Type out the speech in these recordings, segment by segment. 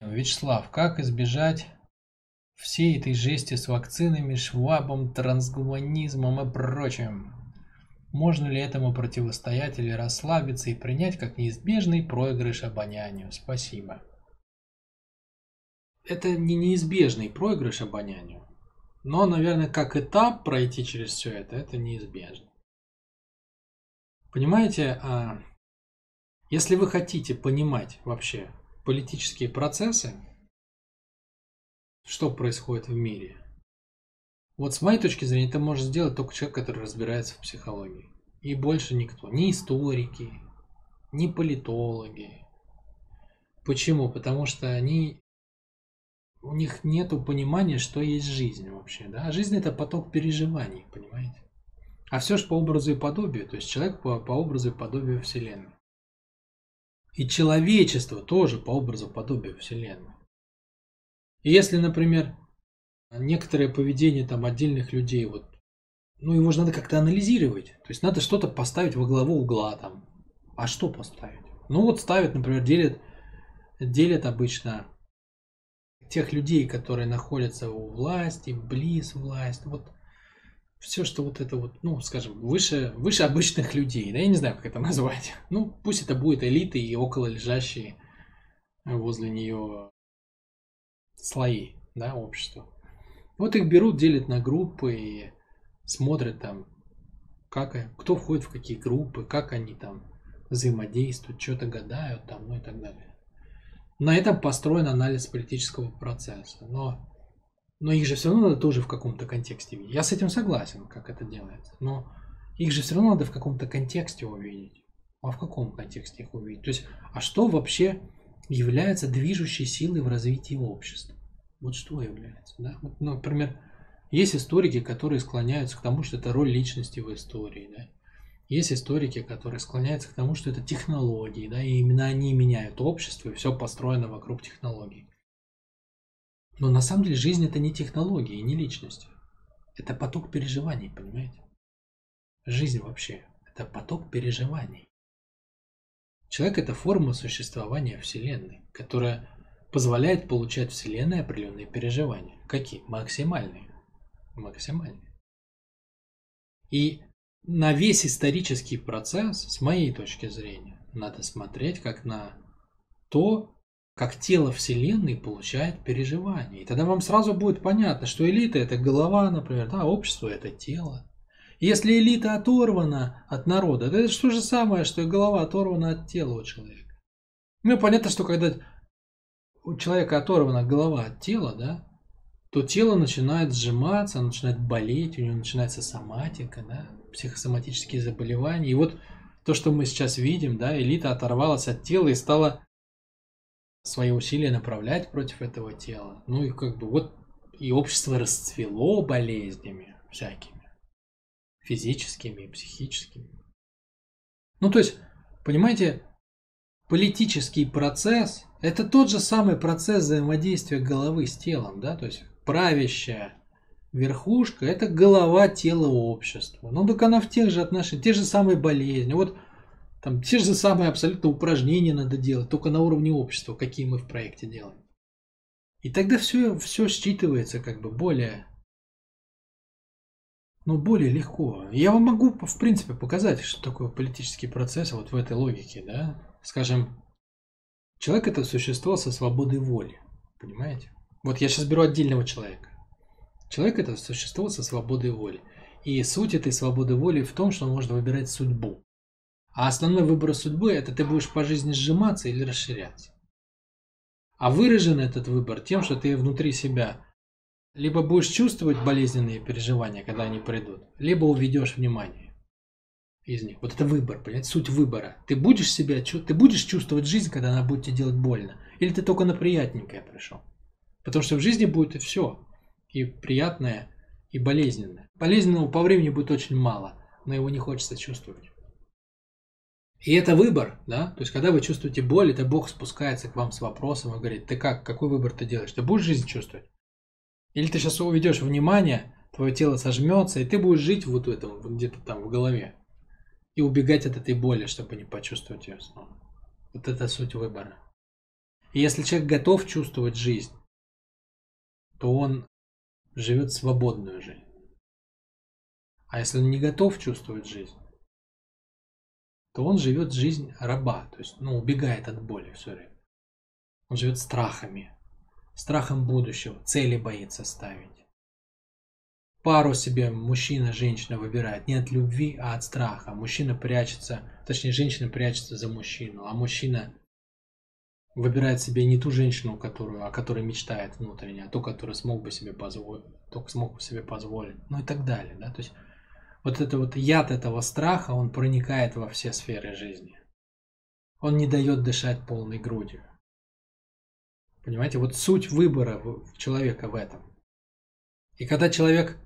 Вячеслав, как избежать всей этой жести с вакцинами, швабом, трансгуманизмом и прочим? Можно ли этому противостоять или расслабиться и принять как неизбежный проигрыш обонянию? Спасибо. Это не неизбежный проигрыш обонянию, но, наверное, как этап пройти через все это, это неизбежно. Понимаете, а, если вы хотите понимать вообще политические процессы, что происходит в мире, вот с моей точки зрения, это может сделать только человек, который разбирается в психологии. И больше никто. Ни историки, ни политологи. Почему? Потому что они у них нет понимания, что есть жизнь вообще. Да? А жизнь это поток переживаний, понимаете? А все же по образу и подобию, то есть человек по, по образу и подобию Вселенной. И человечество тоже по образу подобию Вселенной. И если, например, некоторое поведение там отдельных людей, вот, ну его же надо как-то анализировать. То есть надо что-то поставить во главу угла там. А что поставить? Ну вот ставят, например, делят, делят обычно тех людей, которые находятся у власти, близ власти. Вот все, что вот это вот, ну, скажем, выше, выше обычных людей, да, я не знаю, как это назвать. Ну, пусть это будет элиты и около лежащие возле нее слои, да, общества. Вот их берут, делят на группы и смотрят там, как, кто входит в какие группы, как они там взаимодействуют, что-то гадают там, ну и так далее. На этом построен анализ политического процесса. Но но их же все равно надо тоже в каком-то контексте видеть. Я с этим согласен, как это делается. Но их же все равно надо в каком-то контексте увидеть. А в каком контексте их увидеть? То есть, а что вообще является движущей силой в развитии общества? Вот что является, да? Вот, например, есть историки, которые склоняются к тому, что это роль личности в истории, да? Есть историки, которые склоняются к тому, что это технологии, да, и именно они меняют общество, и все построено вокруг технологий. Но на самом деле жизнь это не технологии, не личности. Это поток переживаний, понимаете? Жизнь вообще – это поток переживаний. Человек – это форма существования Вселенной, которая позволяет получать Вселенной определенные переживания. Какие? Максимальные. Максимальные. И на весь исторический процесс, с моей точки зрения, надо смотреть как на то, как тело Вселенной получает переживание. И тогда вам сразу будет понятно, что элита это голова, например, да, общество это тело. Если элита оторвана от народа, то это что же самое, что и голова оторвана от тела у человека. Ну, понятно, что когда у человека оторвана голова от тела, да, то тело начинает сжиматься, оно начинает болеть, у него начинается соматика, да, психосоматические заболевания. И вот то, что мы сейчас видим, да, элита оторвалась от тела и стала свои усилия направлять против этого тела. Ну и как бы вот и общество расцвело болезнями всякими. Физическими и психическими. Ну то есть, понимаете, политический процесс – это тот же самый процесс взаимодействия головы с телом, да, то есть правящая верхушка – это голова тела общества. Ну так она в тех же отношениях, те же самые болезни. Вот там те же самые абсолютно упражнения надо делать, только на уровне общества, какие мы в проекте делаем. И тогда все, все считывается как бы более, ну, более легко. Я вам могу, в принципе, показать, что такое политический процесс вот в этой логике, да. Скажем, человек это существо со свободой воли, понимаете? Вот я сейчас беру отдельного человека. Человек это существо со свободой воли. И суть этой свободы воли в том, что он может выбирать судьбу. А основной выбор судьбы – это ты будешь по жизни сжиматься или расширяться. А выражен этот выбор тем, что ты внутри себя либо будешь чувствовать болезненные переживания, когда они придут, либо уведешь внимание из них. Вот это выбор, понимаете, суть выбора. Ты будешь себя, ты будешь чувствовать жизнь, когда она будет тебе делать больно, или ты только на приятненькое пришел. Потому что в жизни будет и все, и приятное, и болезненное. Болезненного по времени будет очень мало, но его не хочется чувствовать. И это выбор, да, то есть когда вы чувствуете боль, это Бог спускается к вам с вопросом и говорит, ты как, какой выбор ты делаешь, ты будешь жизнь чувствовать? Или ты сейчас уведешь внимание, твое тело сожмется, и ты будешь жить вот в этом, где-то там в голове, и убегать от этой боли, чтобы не почувствовать ее снова. Вот это суть выбора. И если человек готов чувствовать жизнь, то он живет свободную жизнь. А если он не готов чувствовать жизнь, то он живет жизнь раба, то есть ну, убегает от боли все время. Он живет страхами, страхом будущего, цели боится ставить. Пару себе мужчина, женщина выбирает не от любви, а от страха. Мужчина прячется, точнее женщина прячется за мужчину, а мужчина выбирает себе не ту женщину, которую, о которой мечтает внутренне, а ту, которую смог бы себе позволить, только смог бы себе позволить, ну и так далее, да, то есть вот это вот яд этого страха, он проникает во все сферы жизни. Он не дает дышать полной грудью. Понимаете, вот суть выбора человека в этом. И когда человек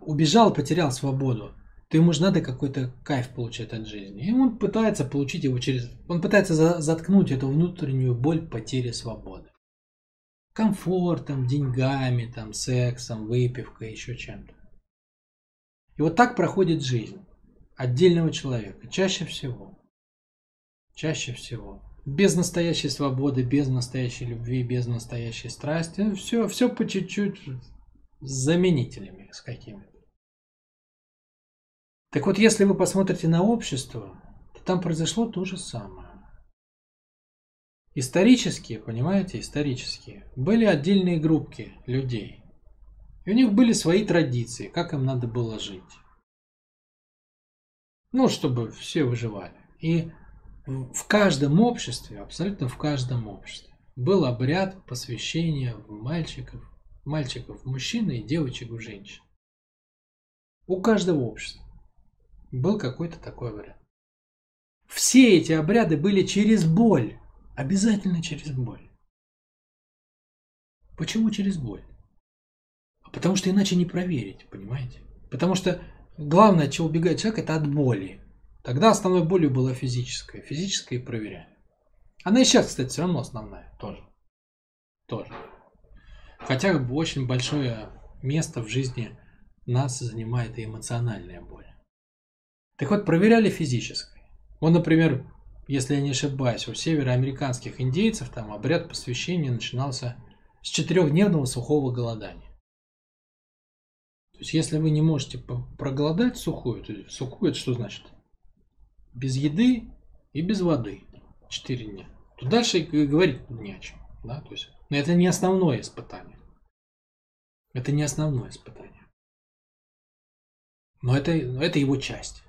убежал, потерял свободу, то ему же надо какой-то кайф получать от жизни. И он пытается получить его через... Он пытается за... заткнуть эту внутреннюю боль потери свободы. Комфортом, деньгами, там, сексом, выпивкой, еще чем-то. И вот так проходит жизнь отдельного человека. Чаще всего. Чаще всего. Без настоящей свободы, без настоящей любви, без настоящей страсти. Все, все по чуть-чуть с заменителями с какими-то. Так вот, если вы посмотрите на общество, то там произошло то же самое. Исторические, понимаете, исторические, были отдельные группки людей. И у них были свои традиции, как им надо было жить. Ну, чтобы все выживали. И в каждом обществе, абсолютно в каждом обществе, был обряд посвящения мальчиков, мальчиков в мужчины и девочек в женщин. У каждого общества был какой-то такой обряд. Все эти обряды были через боль. Обязательно через боль. Почему через боль? Потому что иначе не проверить, понимаете? Потому что главное, от чего убегает человек, это от боли. Тогда основной болью была физическая. Физическая и проверяем. Она и сейчас, кстати, все равно основная. Тоже. Тоже. Хотя очень большое место в жизни нас занимает и эмоциональная боль. Так вот, проверяли физической. Вот, например, если я не ошибаюсь, у североамериканских индейцев там обряд посвящения начинался с четырехдневного сухого голодания. То есть, если вы не можете проголодать сухую, то сухую это что значит? Без еды и без воды. Четыре дня. То дальше говорить не о чем. Да? То есть, но это не основное испытание. Это не основное испытание. Но это, это его часть.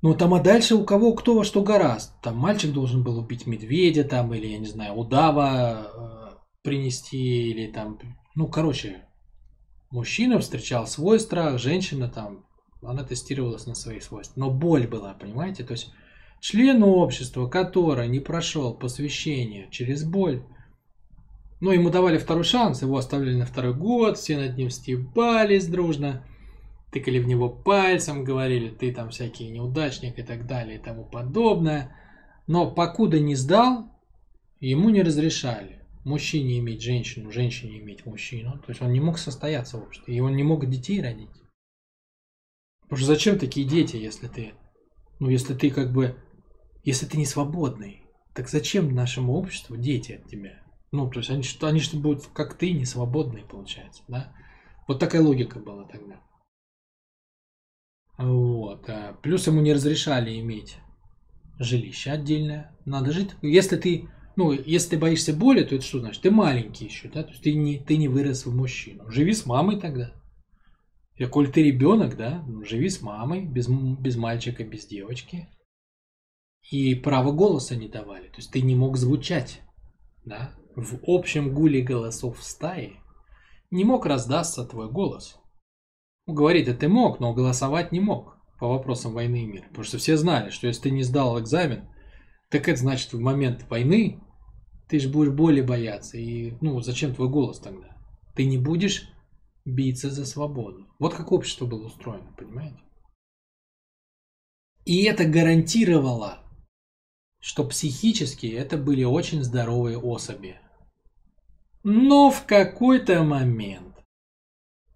Ну там а дальше у кого кто во что гораст. Там мальчик должен был убить медведя там или, я не знаю, удава э, принести или там... Ну, короче, мужчина встречал свой страх, женщина там, она тестировалась на свои свойства. Но боль была, понимаете? То есть член общества, который не прошел посвящение через боль, ну, ему давали второй шанс, его оставляли на второй год, все над ним стебались дружно тыкали в него пальцем, говорили, ты там всякий неудачник и так далее и тому подобное. Но покуда не сдал, ему не разрешали мужчине иметь женщину, женщине иметь мужчину. То есть он не мог состояться в обществе, и он не мог детей родить. Потому что зачем такие дети, если ты, ну если ты как бы, если ты не свободный, так зачем нашему обществу дети от тебя? Ну, то есть они что, они что будут, как ты, не свободные, получается, да? Вот такая логика была тогда. Вот. А плюс ему не разрешали иметь жилище отдельное. Надо жить. Если ты, ну, если ты боишься боли, то это что значит? Ты маленький еще, да? То есть ты не, ты не вырос в мужчину. Живи с мамой тогда. И коль ты ребенок, да, ну, живи с мамой, без, без мальчика, без девочки. И право голоса не давали. То есть ты не мог звучать, да? В общем гуле голосов в стае не мог раздаться твой голос. Говорить это ты мог, но голосовать не мог по вопросам войны и мира. Потому что все знали, что если ты не сдал экзамен, так это значит в момент войны ты же будешь более бояться. И ну зачем твой голос тогда? Ты не будешь биться за свободу. Вот как общество было устроено, понимаете? И это гарантировало, что психически это были очень здоровые особи. Но в какой-то момент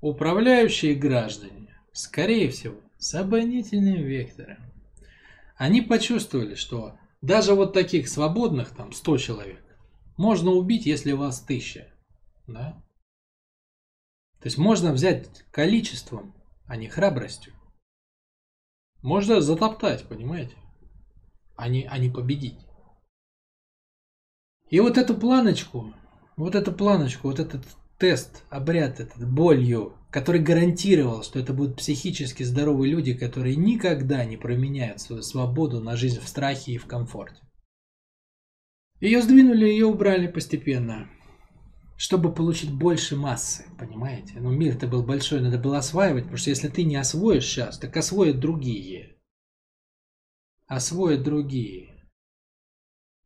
Управляющие граждане, скорее всего, с обонятельным вектором. Они почувствовали, что даже вот таких свободных, там 100 человек, Можно убить, если вас тысяча. Да? То есть можно взять количеством, а не храбростью. Можно затоптать, понимаете? А не, а не победить. И вот эту планочку, вот эту планочку, вот этот тест, обряд этот болью, который гарантировал, что это будут психически здоровые люди, которые никогда не променяют свою свободу на жизнь в страхе и в комфорте. Ее сдвинули, ее убрали постепенно, чтобы получить больше массы, понимаете? Но ну, мир-то был большой, надо было осваивать, потому что если ты не освоишь сейчас, так освоят другие. Освоят другие.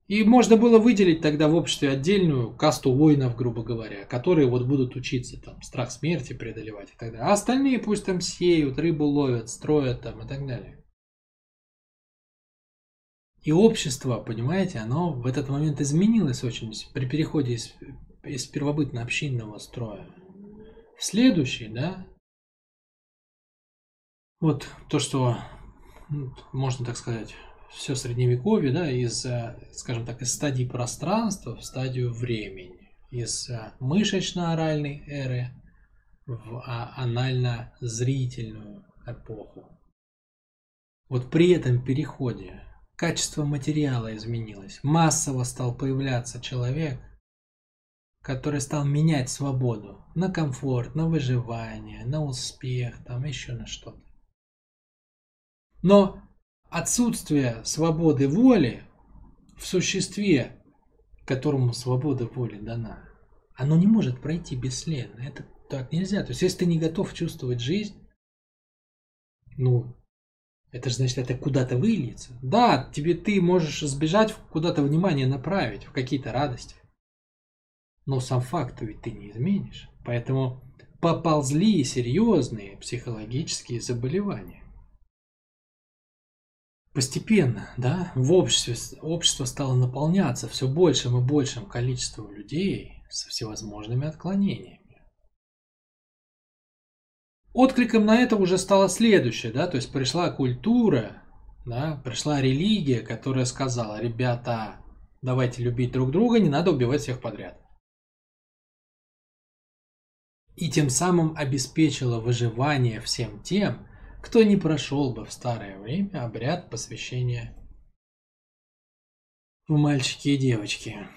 И можно было выделить тогда в обществе отдельную касту воинов, грубо говоря, которые вот будут учиться там страх смерти преодолевать и так далее. А остальные пусть там сеют, рыбу ловят, строят там и так далее. И общество, понимаете, оно в этот момент изменилось очень при переходе из, из первобытно-общинного строя в следующий, да, вот то, что, можно так сказать, все средневековье, да, из, э, скажем так, из стадии пространства в стадию времени, из э, мышечно-оральной эры в а, анально-зрительную эпоху. Вот при этом переходе качество материала изменилось, массово стал появляться человек, который стал менять свободу на комфорт, на выживание, на успех, там еще на что-то. Но отсутствие свободы воли в существе, которому свобода воли дана, оно не может пройти бесследно. Это так нельзя. То есть, если ты не готов чувствовать жизнь, ну, это же значит, это куда-то выльется. Да, тебе ты можешь сбежать, куда-то внимание направить, в какие-то радости. Но сам факт ведь ты не изменишь. Поэтому поползли серьезные психологические заболевания. Постепенно, да, в обществе, общество стало наполняться все большим и большим количеством людей со всевозможными отклонениями. Откликом на это уже стало следующее, да, то есть пришла культура, да, пришла религия, которая сказала, ребята, давайте любить друг друга, не надо убивать всех подряд. И тем самым обеспечила выживание всем тем, кто не прошел бы в старое время обряд посвящения в мальчики и девочки.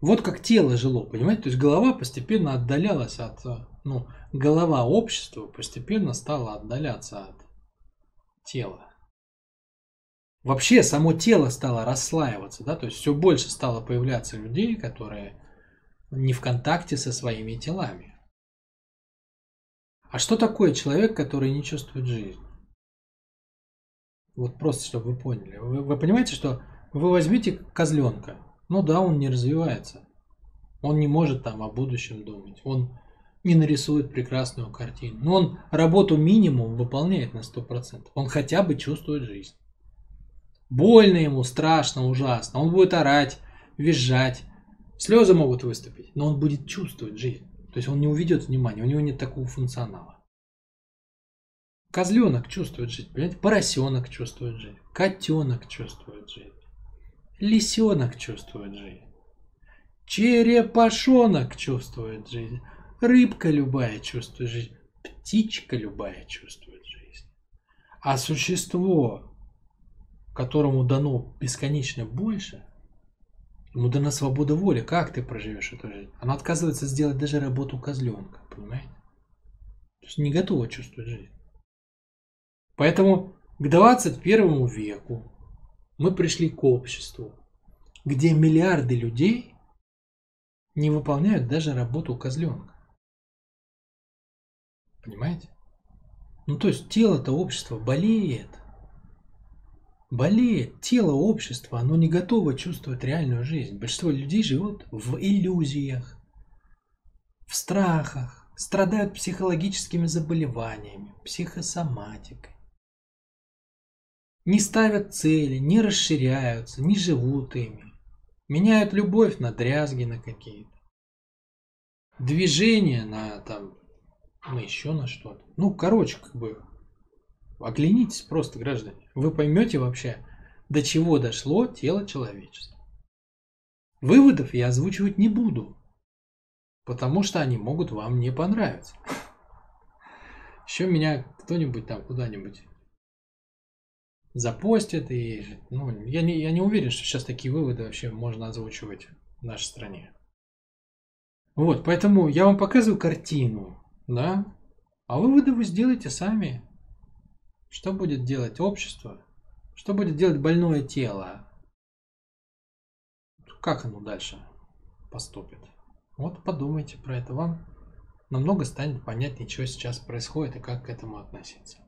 Вот как тело жило, понимаете? То есть голова постепенно отдалялась от... Ну, голова общества постепенно стала отдаляться от тела. Вообще само тело стало расслаиваться, да, то есть все больше стало появляться людей, которые не в контакте со своими телами. А что такое человек, который не чувствует жизнь? Вот просто, чтобы вы поняли. Вы, вы понимаете, что вы возьмите козленка. Ну да, он не развивается. Он не может там о будущем думать. Он не нарисует прекрасную картину. Но он работу минимум выполняет на 100%. Он хотя бы чувствует жизнь. Больно ему, страшно, ужасно. Он будет орать, визжать. Слезы могут выступить, но он будет чувствовать жизнь. То есть он не уведет внимания, у него нет такого функционала. Козленок чувствует жизнь, понимаете? Поросенок чувствует жизнь, котенок чувствует жизнь, лисенок чувствует жизнь, черепашонок чувствует жизнь, рыбка любая чувствует жизнь, птичка любая чувствует жизнь. А существо, которому дано бесконечно больше, Ему дана свобода воли. Как ты проживешь эту жизнь? Она отказывается сделать даже работу козленка. Понимаете? То есть не готова чувствовать жизнь. Поэтому к 21 веку мы пришли к обществу, где миллиарды людей не выполняют даже работу козленка. Понимаете? Ну то есть тело-то общества болеет болеет тело общества, оно не готово чувствовать реальную жизнь. Большинство людей живут в иллюзиях, в страхах, страдают психологическими заболеваниями, психосоматикой. Не ставят цели, не расширяются, не живут ими. Меняют любовь на дрязги на какие-то. Движение на там, на еще на что-то. Ну, короче, как бы Оглянитесь просто, граждане. Вы поймете вообще, до чего дошло тело человечества. Выводов я озвучивать не буду, потому что они могут вам не понравиться. Еще меня кто-нибудь там куда-нибудь запостит, и ну, я, не, я не уверен, что сейчас такие выводы вообще можно озвучивать в нашей стране. Вот, поэтому я вам показываю картину, да, а выводы вы сделаете сами. Что будет делать общество? Что будет делать больное тело? Как оно дальше поступит? Вот подумайте про это. Вам намного станет понятнее, что сейчас происходит и как к этому относиться.